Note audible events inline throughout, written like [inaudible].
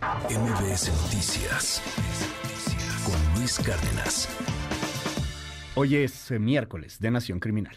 MBS Noticias con Luis Cárdenas. Hoy es eh, miércoles de Nación Criminal.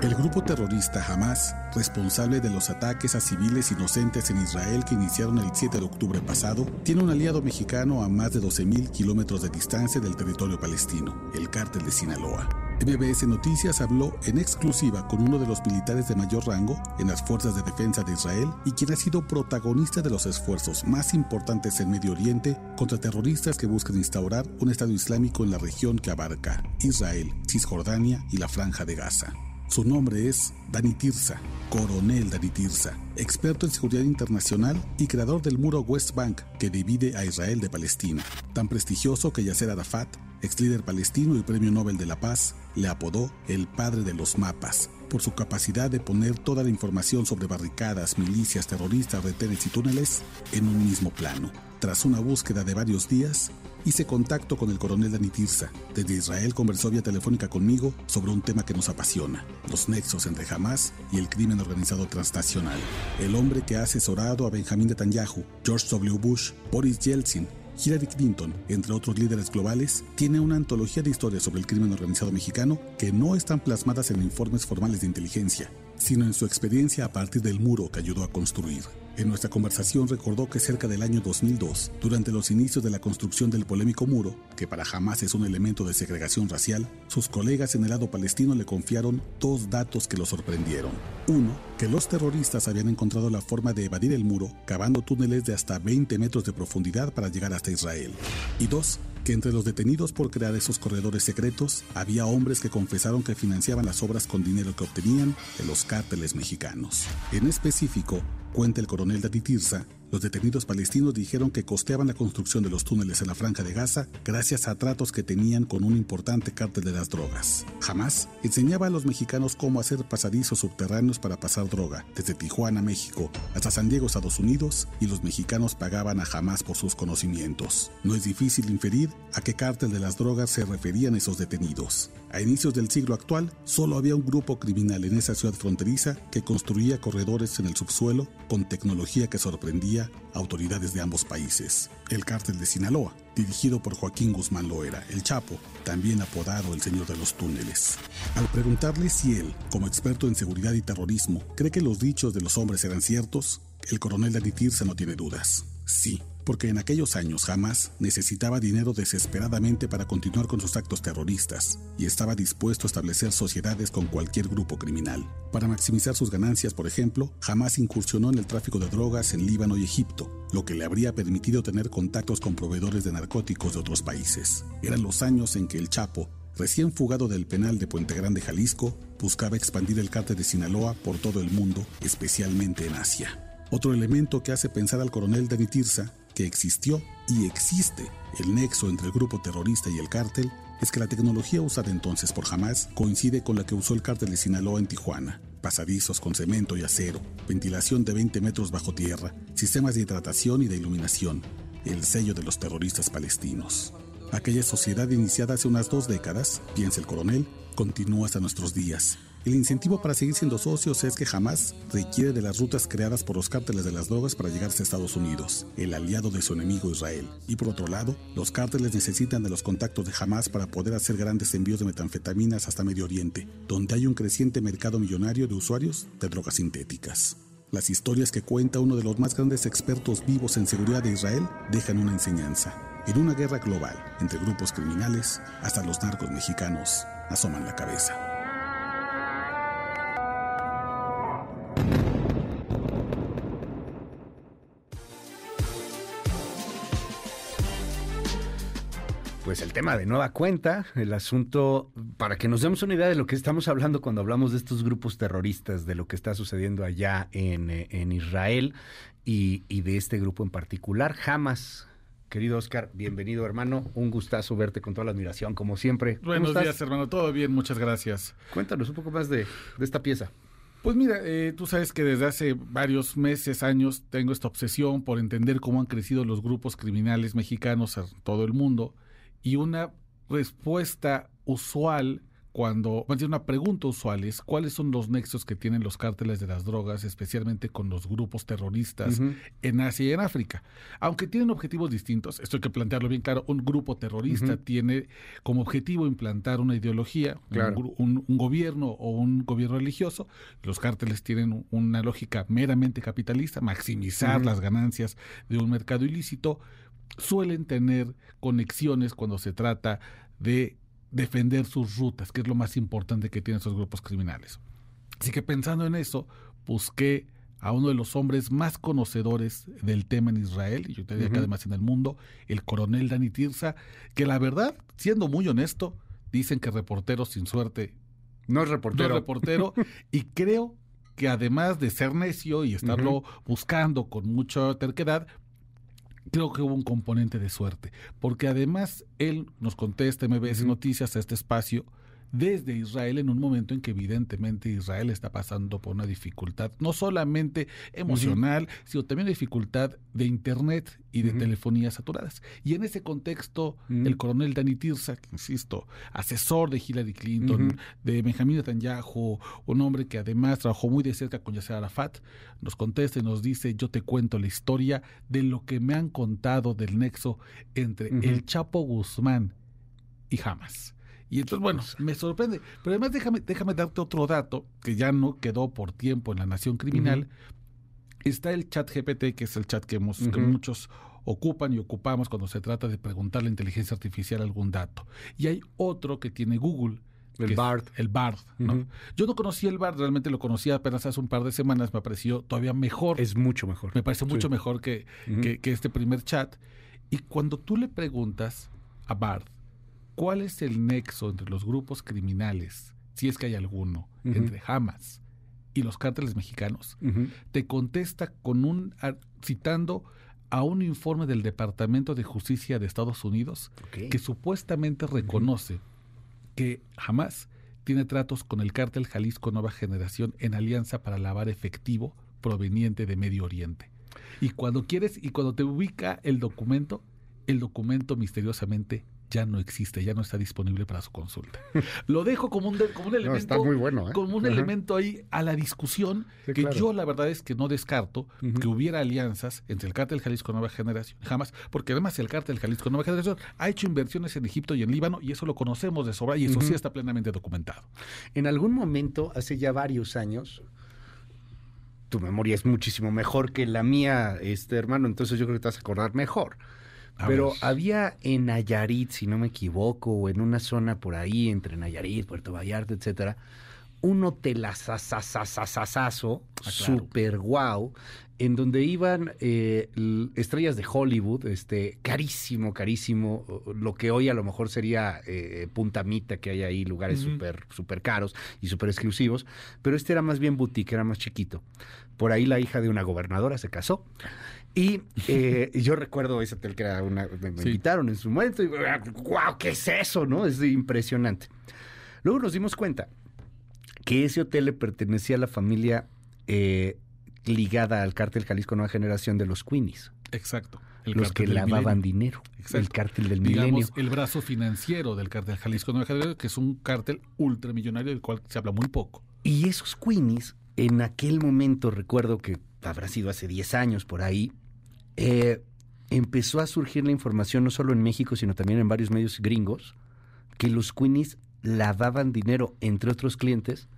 El grupo terrorista Hamas, responsable de los ataques a civiles inocentes en Israel que iniciaron el 7 de octubre pasado, tiene un aliado mexicano a más de 12.000 kilómetros de distancia del territorio palestino, el cártel de Sinaloa. MBS Noticias habló en exclusiva con uno de los militares de mayor rango en las Fuerzas de Defensa de Israel y quien ha sido protagonista de los esfuerzos más importantes en Medio Oriente contra terroristas que buscan instaurar un Estado Islámico en la región que abarca Israel, Cisjordania y la Franja de Gaza. Su nombre es Dani Tirsa, coronel Dani Tirsa, experto en seguridad internacional y creador del muro West Bank que divide a Israel de Palestina, tan prestigioso que Yasser Arafat, ex líder palestino y premio Nobel de la Paz, le apodó el padre de los mapas por su capacidad de poner toda la información sobre barricadas, milicias, terroristas, retenes y túneles en un mismo plano. Tras una búsqueda de varios días, hice contacto con el coronel Dani Tirsa. Desde Israel conversó vía telefónica conmigo sobre un tema que nos apasiona, los nexos entre Hamas y el crimen organizado transnacional. El hombre que ha asesorado a Benjamín Netanyahu, George W. Bush, Boris Yeltsin, Hillary Clinton, entre otros líderes globales, tiene una antología de historias sobre el crimen organizado mexicano que no están plasmadas en informes formales de inteligencia, sino en su experiencia a partir del muro que ayudó a construir. En nuestra conversación recordó que cerca del año 2002, durante los inicios de la construcción del polémico muro, que para jamás es un elemento de segregación racial, sus colegas en el lado palestino le confiaron dos datos que lo sorprendieron. Uno, que los terroristas habían encontrado la forma de evadir el muro cavando túneles de hasta 20 metros de profundidad para llegar hasta Israel. Y dos, que entre los detenidos por crear esos corredores secretos había hombres que confesaron que financiaban las obras con dinero que obtenían de los cárteles mexicanos. En específico, cuenta el coronel Dati Tirsa, los detenidos palestinos dijeron que costeaban la construcción de los túneles en la franja de Gaza gracias a tratos que tenían con un importante cártel de las drogas. Jamás enseñaba a los mexicanos cómo hacer pasadizos subterráneos para pasar droga, desde Tijuana, México, hasta San Diego, Estados Unidos, y los mexicanos pagaban a Jamás por sus conocimientos. No es difícil inferir a qué cártel de las drogas se referían esos detenidos. A inicios del siglo actual, solo había un grupo criminal en esa ciudad fronteriza que construía corredores en el subsuelo con tecnología que sorprendía autoridades de ambos países. El cártel de Sinaloa, dirigido por Joaquín Guzmán Loera, el Chapo, también apodado el Señor de los Túneles. Al preguntarle si él, como experto en seguridad y terrorismo, cree que los dichos de los hombres eran ciertos, el coronel Tirsa no tiene dudas. Sí, porque en aquellos años jamás necesitaba dinero desesperadamente para continuar con sus actos terroristas y estaba dispuesto a establecer sociedades con cualquier grupo criminal. Para maximizar sus ganancias, por ejemplo, jamás incursionó en el tráfico de drogas en Líbano y Egipto, lo que le habría permitido tener contactos con proveedores de narcóticos de otros países. Eran los años en que el Chapo, recién fugado del penal de Puente Grande, Jalisco, buscaba expandir el cártel de Sinaloa por todo el mundo, especialmente en Asia. Otro elemento que hace pensar al coronel Dani Tirsa que existió y existe el nexo entre el grupo terrorista y el cártel es que la tecnología usada entonces por Hamas coincide con la que usó el cártel de Sinaloa en Tijuana. Pasadizos con cemento y acero, ventilación de 20 metros bajo tierra, sistemas de hidratación y de iluminación, el sello de los terroristas palestinos. Aquella sociedad iniciada hace unas dos décadas, piensa el coronel, continúa hasta nuestros días, el incentivo para seguir siendo socios es que jamás requiere de las rutas creadas por los cárteles de las drogas para llegarse a Estados Unidos, el aliado de su enemigo Israel. Y por otro lado, los cárteles necesitan de los contactos de Hamas para poder hacer grandes envíos de metanfetaminas hasta Medio Oriente, donde hay un creciente mercado millonario de usuarios de drogas sintéticas. Las historias que cuenta uno de los más grandes expertos vivos en seguridad de Israel dejan una enseñanza. En una guerra global entre grupos criminales, hasta los narcos mexicanos asoman la cabeza. Pues el tema de nueva cuenta, el asunto, para que nos demos una idea de lo que estamos hablando cuando hablamos de estos grupos terroristas, de lo que está sucediendo allá en, eh, Israel y, de este grupo en particular, Hamas. Querido Oscar, bienvenido hermano, un gustazo verte con toda la admiración, como siempre. Buenos días hermano, todo bien, muchas gracias. Cuéntanos un poco más de, esta pieza. Pues mira, eh, tú sabes que desde hace varios meses, años, tengo esta obsesión por entender cómo han crecido los grupos criminales mexicanos en todo el mundo y una respuesta usual cuando, más bien una pregunta usual es cuáles son los nexos que tienen los cárteles de las drogas, especialmente con los grupos terroristas en Asia y en África. Aunque tienen objetivos distintos, esto hay que plantearlo bien claro, un grupo terrorista tiene como objetivo implantar una ideología, un, gobierno o un gobierno religioso, los cárteles tienen una lógica meramente capitalista, maximizar las ganancias de un mercado ilícito, suelen tener conexiones cuando se trata de defender sus rutas, que es lo más importante que tienen esos grupos criminales. Así que pensando en eso, busqué a uno de los hombres más conocedores del tema en Israel, y yo te diría que además en el mundo, el coronel Dani Tirsa, que la verdad, siendo muy honesto, dicen que reportero sin suerte. No es reportero. No es reportero, [laughs] y creo que además de ser necio y estarlo buscando con mucha terquedad, creo que hubo un componente de suerte, porque además él nos contesta MBS Noticias a este espacio desde Israel en un momento en que evidentemente Israel está pasando por una dificultad no solamente emocional, sino también dificultad de internet y de telefonía saturadas. Y en ese contexto, el coronel Dani Tirsa, que insisto, asesor de Hillary Clinton, de Benjamin Netanyahu, un hombre que además trabajó muy de cerca con Yasser Arafat, nos contesta y nos dice, yo te cuento la historia de lo que me han contado del nexo entre el Chapo Guzmán y Hamas. Y entonces, bueno, me sorprende. Pero además déjame, déjame darte otro dato que ya no quedó por tiempo en la Nación Criminal. Está el chat GPT, que es el chat que, hemos, que muchos ocupan y ocupamos cuando se trata de preguntar a la inteligencia artificial algún dato. Y hay otro que tiene Google. El BARD. El BARD. ¿no? Yo no conocía el BARD, realmente lo conocía apenas hace un par de semanas, me pareció todavía mejor. Es mucho mejor. Me parece mucho mejor que, que este primer chat. Y cuando tú le preguntas a BARD, ¿Cuál es el nexo entre los grupos criminales, si es que hay alguno, entre Hamas y los cárteles mexicanos? Te contesta con un citando a un informe del Departamento de Justicia de Estados Unidos que supuestamente reconoce que Hamas tiene tratos con el cártel Jalisco Nueva Generación en alianza para lavar efectivo proveniente de Medio Oriente. Y cuando quieres y cuando te ubica el documento, el documento misteriosamente ya no existe, ya no está disponible para su consulta. [laughs] Lo dejo como un, como un elemento, muy bueno, ¿eh? como un elemento ahí a la discusión que yo la verdad es que no descarto que hubiera alianzas entre el cártel Jalisco Nueva Generación, jamás, porque además el cártel Jalisco Nueva Generación ha hecho inversiones en Egipto y en Líbano y eso lo conocemos de sobra y eso sí está plenamente documentado. En algún momento, hace ya varios años, tu memoria es muchísimo mejor que la mía, este hermano, entonces yo creo que te vas a acordar mejor. Pero había en Nayarit, si no me equivoco, o en una zona por ahí, entre Nayarit, Puerto Vallarta, etcétera, un hotel asasasasasasazo, ah, super guau, en donde iban estrellas de Hollywood, este, carísimo, carísimo, lo que hoy a lo mejor sería eh, Puntamita, que hay ahí lugares súper super caros y súper exclusivos, pero este era más bien boutique, era más chiquito. Por ahí la hija de una gobernadora se casó y yo recuerdo ese hotel que era una. Me, invitaron en su momento y ¡guau! ¿Qué es eso? ¿No? Es impresionante. Luego nos dimos cuenta que ese hotel le pertenecía a la familia eh, ligada al cártel Jalisco Nueva Generación de los Queenies. Exacto. los que lavaban dinero. El cártel del milenio. el brazo financiero del cártel Jalisco Nueva Generación, que es un cártel ultramillonario del cual se habla muy poco. Y esos Queenies, en aquel momento, recuerdo que habrá sido hace 10 años por ahí, eh, empezó a surgir la información no solo en México, sino también en varios medios gringos, que los Queenies lavaban dinero, entre otros clientes,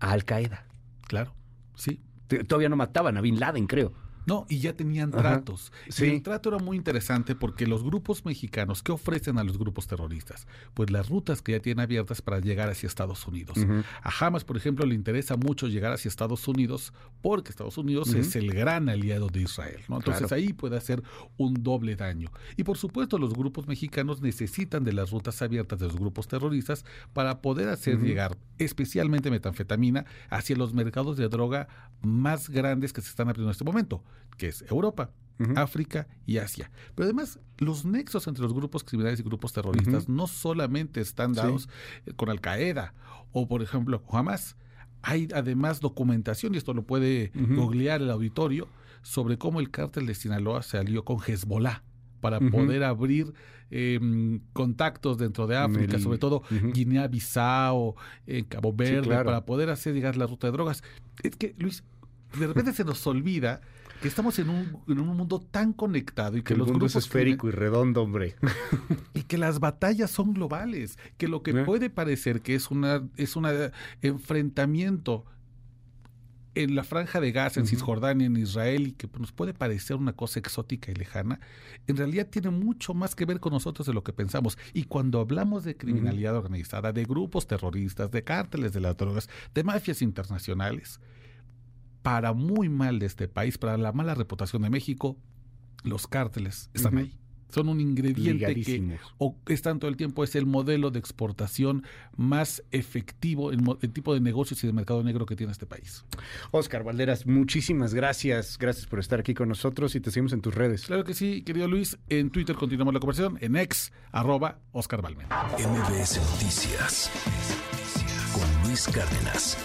a Al Qaeda. Claro, sí. Todavía no mataban a Bin Laden, creo. No, y ya tenían tratos. Sí. el trato era muy interesante porque los grupos mexicanos, ¿qué ofrecen a los grupos terroristas? Pues las rutas que ya tienen abiertas para llegar hacia Estados Unidos. A Hamas, por ejemplo, le interesa mucho llegar hacia Estados Unidos porque Estados Unidos es el gran aliado de Israel. ¿no? Entonces ahí puede hacer un doble daño. Y por supuesto, los grupos mexicanos necesitan de las rutas abiertas de los grupos terroristas para poder hacer llegar especialmente metanfetamina hacia los mercados de droga más grandes que se están abriendo en este momento que es Europa, África y Asia. Pero además, los nexos entre los grupos criminales y grupos terroristas no solamente están dados eh, con Al Qaeda o, por ejemplo, Hamas. Hay además documentación, y esto lo puede googlear el auditorio, sobre cómo el cártel de Sinaloa se alió con Hezbollah para poder abrir em, contactos dentro de África, sobre todo Guinea-Bissau, en Cabo Verde, para poder hacer llegar la ruta de drogas. Es que, Luis, de repente se nos olvida que estamos en un, en un mundo tan conectado y que, los mundo grupos es esférico y redondo, hombre. [laughs] Y que las batallas son globales, que lo que eh. puede parecer que es una es un enfrentamiento en la franja de Gaza, en Cisjordania, en Israel, y que nos puede parecer una cosa exótica y lejana, en realidad tiene mucho más que ver con nosotros de lo que pensamos. Y cuando hablamos de criminalidad organizada, de grupos terroristas, de cárteles de las drogas, de mafias internacionales, para muy mal de este país, para la mala reputación de México, los cárteles están ahí. Son un ingrediente que o están todo el tiempo, es el modelo de exportación más efectivo, el, el, tipo de negocios y de mercado negro que tiene este país. Oscar Valderas, muchísimas gracias. Gracias por estar aquí con nosotros y te seguimos en tus redes. Claro que sí, querido Luis. En Twitter continuamos la conversación, en ex, arroba Oscar Balmen. MBS Noticias con Luis Cárdenas.